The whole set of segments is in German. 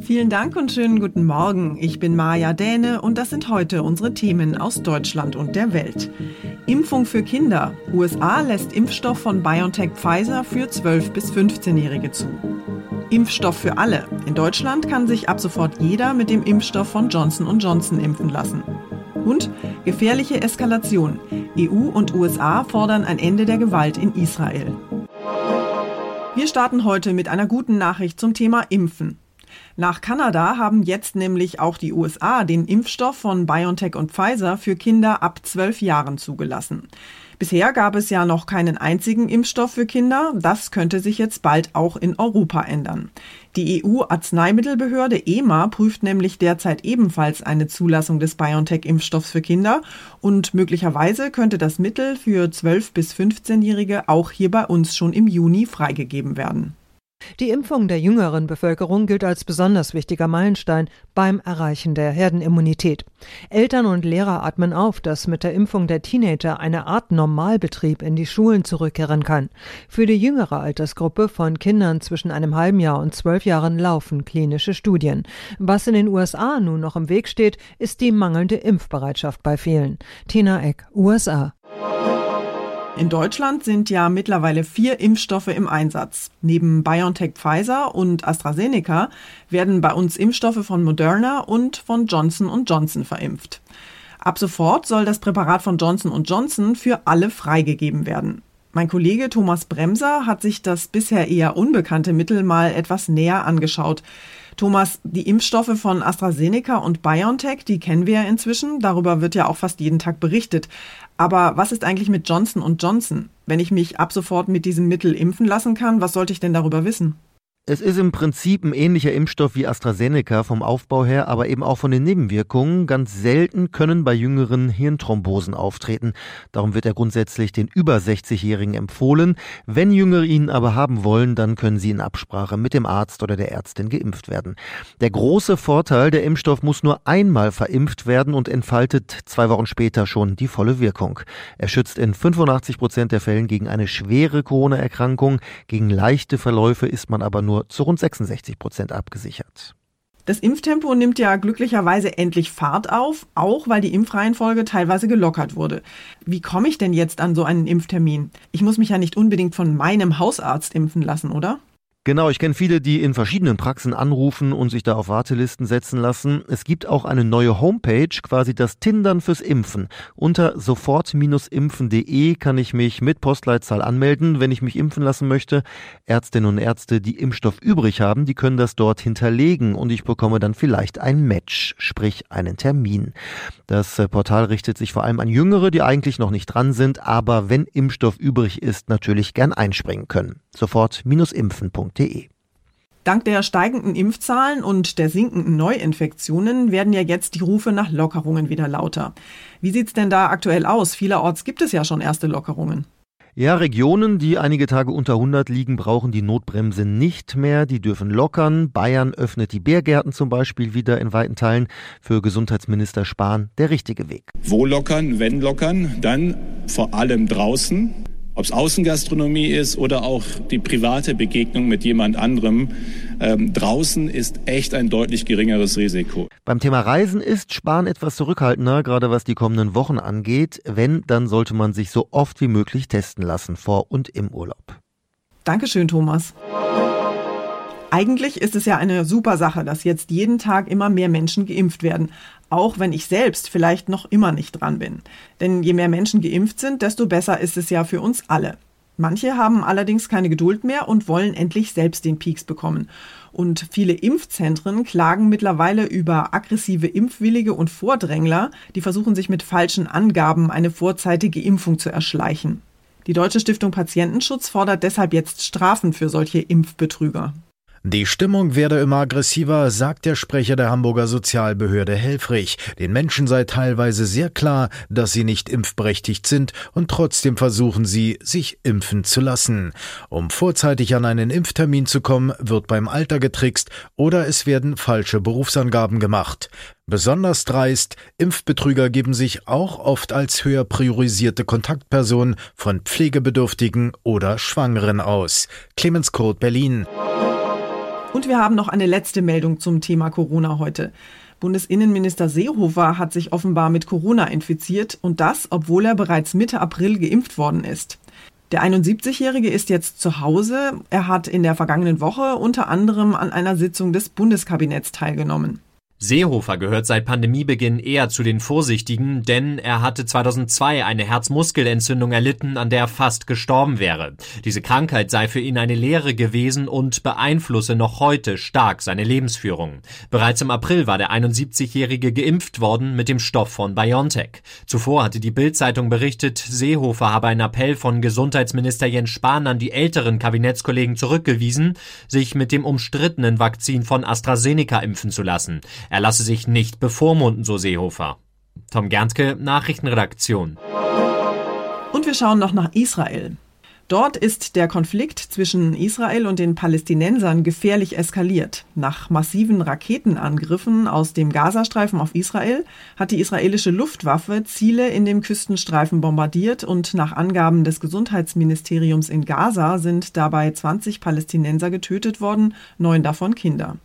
Vielen Dank und schönen guten Morgen. Ich bin Maja Däne und das sind heute unsere Themen aus Deutschland und der Welt. Impfung für Kinder. USA lässt Impfstoff von BioNTech Pfizer für 12- bis 15-Jährige zu. Impfstoff für alle. In Deutschland kann sich ab sofort jeder mit dem Impfstoff von Johnson Johnson impfen lassen. Und gefährliche Eskalation. EU und USA fordern ein Ende der Gewalt in Israel. Wir starten heute mit einer guten Nachricht zum Thema Impfen. Nach Kanada haben jetzt nämlich auch die USA den Impfstoff von BioNTech und Pfizer für Kinder ab zwölf Jahren zugelassen. Bisher gab es ja noch keinen einzigen Impfstoff für Kinder. Das könnte sich jetzt bald auch in Europa ändern. Die EU-Arzneimittelbehörde EMA prüft nämlich derzeit ebenfalls eine Zulassung des BioNTech-Impfstoffs für Kinder und möglicherweise könnte das Mittel für 12- bis 15-Jährige auch hier bei uns schon im Juni freigegeben werden. Die Impfung der jüngeren Bevölkerung gilt als besonders wichtiger Meilenstein beim Erreichen der Herdenimmunität. Eltern und Lehrer atmen auf, dass mit der Impfung der Teenager eine Art Normalbetrieb in die Schulen zurückkehren kann. Für die jüngere Altersgruppe von Kindern zwischen einem halben Jahr und zwölf Jahren laufen klinische Studien. Was in den USA nun noch im Weg steht, ist die mangelnde Impfbereitschaft bei vielen. Tina Eck, USA. In Deutschland sind ja mittlerweile vier Impfstoffe im Einsatz. Neben BioNTech Pfizer und AstraZeneca werden bei uns Impfstoffe von Moderna und von Johnson Johnson verimpft. Ab sofort soll das Präparat von Johnson Johnson für alle freigegeben werden. Mein Kollege Thomas Bremser hat sich das bisher eher unbekannte Mittel mal etwas näher angeschaut. Thomas, die Impfstoffe von AstraZeneca und BioNTech, die kennen wir ja inzwischen. Darüber wird ja auch fast jeden Tag berichtet. Aber was ist eigentlich mit Johnson Johnson? Wenn ich mich ab sofort mit diesem Mittel impfen lassen kann, was sollte ich denn darüber wissen? Es ist im Prinzip ein ähnlicher Impfstoff wie AstraZeneca vom Aufbau her, aber eben auch von den Nebenwirkungen. Ganz selten können bei jüngeren Hirnthrombosen auftreten. Darum wird er grundsätzlich den über 60-Jährigen empfohlen. Wenn Jüngere ihn aber haben wollen, dann können sie in Absprache mit dem Arzt oder der Ärztin geimpft werden. Der große Vorteil, der Impfstoff muss nur einmal verimpft werden und entfaltet zwei Wochen später schon die volle Wirkung. Er schützt in 85 Prozent der Fällen gegen eine schwere Corona-Erkrankung. Gegen leichte Verläufe ist man aber nur nur zu rund 66 Prozent abgesichert. Das Impftempo nimmt ja glücklicherweise endlich Fahrt auf, auch weil die Impfreihenfolge teilweise gelockert wurde. Wie komme ich denn jetzt an so einen Impftermin? Ich muss mich ja nicht unbedingt von meinem Hausarzt impfen lassen, oder? Genau, ich kenne viele, die in verschiedenen Praxen anrufen und sich da auf Wartelisten setzen lassen. Es gibt auch eine neue Homepage, quasi das Tindern fürs Impfen. Unter sofort-impfen.de kann ich mich mit Postleitzahl anmelden, wenn ich mich impfen lassen möchte. Ärztinnen und Ärzte, die Impfstoff übrig haben, die können das dort hinterlegen und ich bekomme dann vielleicht ein Match, sprich einen Termin. Das äh, Portal richtet sich vor allem an Jüngere, die eigentlich noch nicht dran sind, aber wenn Impfstoff übrig ist, natürlich gern einspringen können. Sofort-impfen.de Dank der steigenden Impfzahlen und der sinkenden Neuinfektionen werden ja jetzt die Rufe nach Lockerungen wieder lauter. Wie sieht's denn da aktuell aus? Vielerorts gibt es ja schon erste Lockerungen. Ja, Regionen, die einige Tage unter 100 liegen, brauchen die Notbremse nicht mehr. Die dürfen lockern. Bayern öffnet die Bärgärten zum Beispiel wieder in weiten Teilen. Für Gesundheitsminister Spahn der richtige Weg. Wo lockern, wenn lockern? Dann vor allem draußen. Ob es Außengastronomie ist oder auch die private Begegnung mit jemand anderem, ähm, draußen ist echt ein deutlich geringeres Risiko. Beim Thema Reisen ist Spahn etwas zurückhaltender, gerade was die kommenden Wochen angeht. Wenn, dann sollte man sich so oft wie möglich testen lassen, vor und im Urlaub. Dankeschön, Thomas. Eigentlich ist es ja eine super Sache, dass jetzt jeden Tag immer mehr Menschen geimpft werden, auch wenn ich selbst vielleicht noch immer nicht dran bin. Denn je mehr Menschen geimpft sind, desto besser ist es ja für uns alle. Manche haben allerdings keine Geduld mehr und wollen endlich selbst den Peaks bekommen. Und viele Impfzentren klagen mittlerweile über aggressive Impfwillige und Vordrängler, die versuchen sich mit falschen Angaben eine vorzeitige Impfung zu erschleichen. Die Deutsche Stiftung Patientenschutz fordert deshalb jetzt Strafen für solche Impfbetrüger. Die Stimmung werde immer aggressiver, sagt der Sprecher der Hamburger Sozialbehörde Helfrich. Den Menschen sei teilweise sehr klar, dass sie nicht impfberechtigt sind und trotzdem versuchen sie, sich impfen zu lassen. Um vorzeitig an einen Impftermin zu kommen, wird beim Alter getrickst oder es werden falsche Berufsangaben gemacht. Besonders dreist, Impfbetrüger geben sich auch oft als höher priorisierte Kontaktpersonen von Pflegebedürftigen oder Schwangeren aus. Clemens Kurt, Berlin. Und wir haben noch eine letzte Meldung zum Thema Corona heute. Bundesinnenminister Seehofer hat sich offenbar mit Corona infiziert und das, obwohl er bereits Mitte April geimpft worden ist. Der 71-Jährige ist jetzt zu Hause. Er hat in der vergangenen Woche unter anderem an einer Sitzung des Bundeskabinetts teilgenommen. Seehofer gehört seit Pandemiebeginn eher zu den Vorsichtigen, denn er hatte 2002 eine Herzmuskelentzündung erlitten, an der er fast gestorben wäre. Diese Krankheit sei für ihn eine Lehre gewesen und beeinflusse noch heute stark seine Lebensführung. Bereits im April war der 71-Jährige geimpft worden mit dem Stoff von BioNTech. Zuvor hatte die Bild-Zeitung berichtet, Seehofer habe einen Appell von Gesundheitsminister Jens Spahn an die älteren Kabinettskollegen zurückgewiesen, sich mit dem umstrittenen Vakzin von AstraZeneca impfen zu lassen. Er lasse sich nicht bevormunden, so Seehofer. Tom Gernske, Nachrichtenredaktion. Und wir schauen noch nach Israel. Dort ist der Konflikt zwischen Israel und den Palästinensern gefährlich eskaliert. Nach massiven Raketenangriffen aus dem Gazastreifen auf Israel hat die israelische Luftwaffe Ziele in dem Küstenstreifen bombardiert und nach Angaben des Gesundheitsministeriums in Gaza sind dabei 20 Palästinenser getötet worden, neun davon Kinder.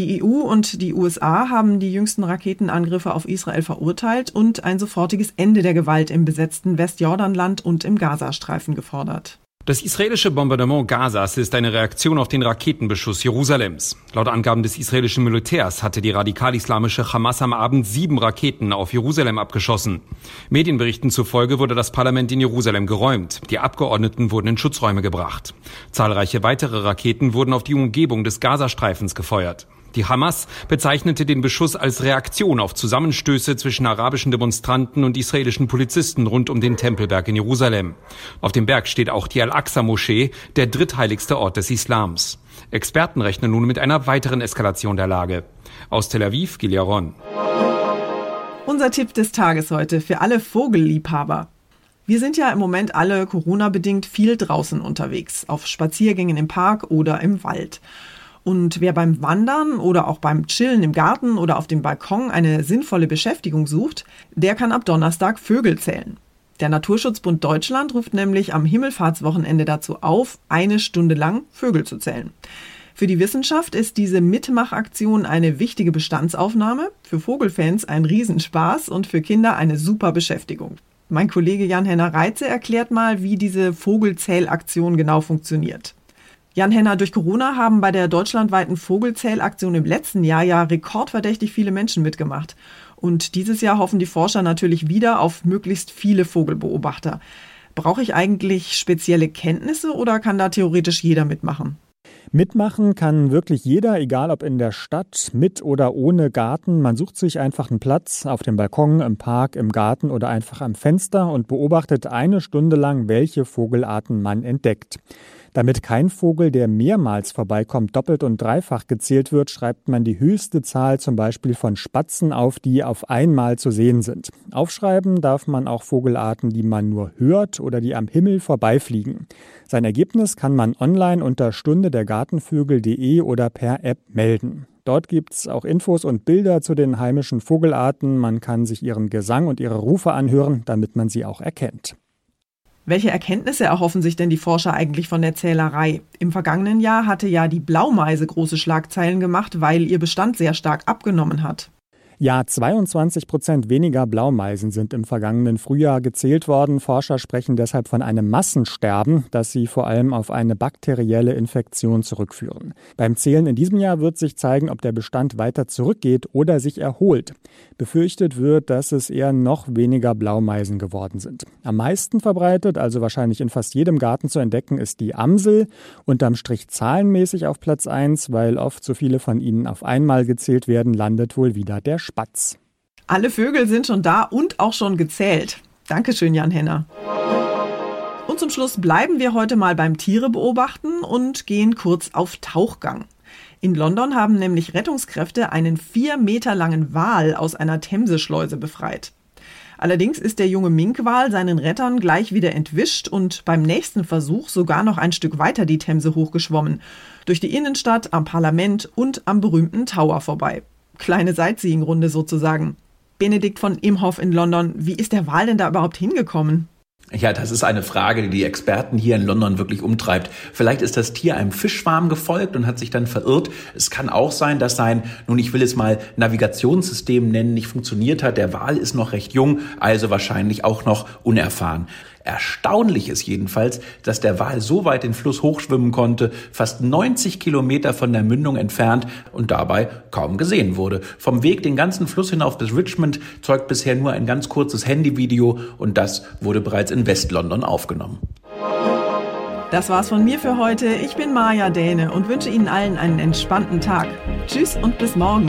Die EU und die USA haben die jüngsten Raketenangriffe auf Israel verurteilt und ein sofortiges Ende der Gewalt im besetzten Westjordanland und im Gazastreifen gefordert. Das israelische Bombardement Gazas ist eine Reaktion auf den Raketenbeschuss Jerusalems. Laut Angaben des israelischen Militärs hatte die radikal-islamische Hamas am Abend sieben Raketen auf Jerusalem abgeschossen. Medienberichten zufolge wurde das Parlament in Jerusalem geräumt. Die Abgeordneten wurden in Schutzräume gebracht. Zahlreiche weitere Raketen wurden auf die Umgebung des Gazastreifens gefeuert. Die Hamas bezeichnete den Beschuss als Reaktion auf Zusammenstöße zwischen arabischen Demonstranten und israelischen Polizisten rund um den Tempelberg in Jerusalem. Auf dem Berg steht auch die Al-Aqsa-Moschee, der drittheiligste Ort des Islams. Experten rechnen nun mit einer weiteren Eskalation der Lage. Aus Tel Aviv, Giljaron. Unser Tipp des Tages heute für alle Vogelliebhaber. Wir sind ja im Moment alle Corona-bedingt viel draußen unterwegs, auf Spaziergängen im Park oder im Wald. Und wer beim Wandern oder auch beim Chillen im Garten oder auf dem Balkon eine sinnvolle Beschäftigung sucht, der kann ab Donnerstag Vögel zählen. Der Naturschutzbund Deutschland ruft nämlich am Himmelfahrtswochenende dazu auf, eine Stunde lang Vögel zu zählen. Für die Wissenschaft ist diese Mitmachaktion eine wichtige Bestandsaufnahme, für Vogelfans ein Riesenspaß und für Kinder eine super Beschäftigung. Mein Kollege Jan-Henner Reitze erklärt mal, wie diese Vogelzählaktion genau funktioniert. Jan Henner, durch Corona haben bei der deutschlandweiten Vogelzählaktion im letzten Jahr ja rekordverdächtig viele Menschen mitgemacht. Und dieses Jahr hoffen die Forscher natürlich wieder auf möglichst viele Vogelbeobachter. Brauche ich eigentlich spezielle Kenntnisse oder kann da theoretisch jeder mitmachen? Mitmachen kann wirklich jeder, egal ob in der Stadt, mit oder ohne Garten. Man sucht sich einfach einen Platz auf dem Balkon, im Park, im Garten oder einfach am Fenster und beobachtet eine Stunde lang, welche Vogelarten man entdeckt. Damit kein Vogel, der mehrmals vorbeikommt, doppelt und dreifach gezählt wird, schreibt man die höchste Zahl zum Beispiel von Spatzen auf, die auf einmal zu sehen sind. Aufschreiben darf man auch Vogelarten, die man nur hört oder die am Himmel vorbeifliegen. Sein Ergebnis kann man online unter stunde der Gartenvögel.de oder per App melden. Dort gibt's auch Infos und Bilder zu den heimischen Vogelarten. Man kann sich ihren Gesang und ihre Rufe anhören, damit man sie auch erkennt. Welche Erkenntnisse erhoffen sich denn die Forscher eigentlich von der Zählerei? Im vergangenen Jahr hatte ja die Blaumeise große Schlagzeilen gemacht, weil ihr Bestand sehr stark abgenommen hat. Ja, 22 Prozent weniger Blaumeisen sind im vergangenen Frühjahr gezählt worden. Forscher sprechen deshalb von einem Massensterben, das sie vor allem auf eine bakterielle Infektion zurückführen. Beim Zählen in diesem Jahr wird sich zeigen, ob der Bestand weiter zurückgeht oder sich erholt. Befürchtet wird, dass es eher noch weniger Blaumeisen geworden sind. Am meisten verbreitet, also wahrscheinlich in fast jedem Garten zu entdecken, ist die Amsel, unterm Strich zahlenmäßig auf Platz 1, weil oft so viele von ihnen auf einmal gezählt werden, landet wohl wieder der Spatz. Alle Vögel sind schon da und auch schon gezählt. Dankeschön, Jan Henner. Und zum Schluss bleiben wir heute mal beim Tiere beobachten und gehen kurz auf Tauchgang. In London haben nämlich Rettungskräfte einen vier Meter langen Wal aus einer Themseschleuse befreit. Allerdings ist der junge Minkwal seinen Rettern gleich wieder entwischt und beim nächsten Versuch sogar noch ein Stück weiter die Themse hochgeschwommen. Durch die Innenstadt, am Parlament und am berühmten Tower vorbei kleine Sightseeing-Runde sozusagen. Benedikt von Imhoff in London, wie ist der Wahl denn da überhaupt hingekommen? Ja, das ist eine Frage, die die Experten hier in London wirklich umtreibt. Vielleicht ist das Tier einem Fischschwarm gefolgt und hat sich dann verirrt. Es kann auch sein, dass sein, nun ich will es mal Navigationssystem nennen, nicht funktioniert hat. Der Wal ist noch recht jung, also wahrscheinlich auch noch unerfahren. Erstaunlich ist jedenfalls, dass der Wal so weit den Fluss hochschwimmen konnte, fast 90 Kilometer von der Mündung entfernt und dabei kaum gesehen wurde. Vom Weg den ganzen Fluss hinauf bis Richmond zeugt bisher nur ein ganz kurzes Handyvideo und das wurde bereits in West-London aufgenommen. Das war's von mir für heute. Ich bin Maja Däne und wünsche Ihnen allen einen entspannten Tag. Tschüss und bis morgen.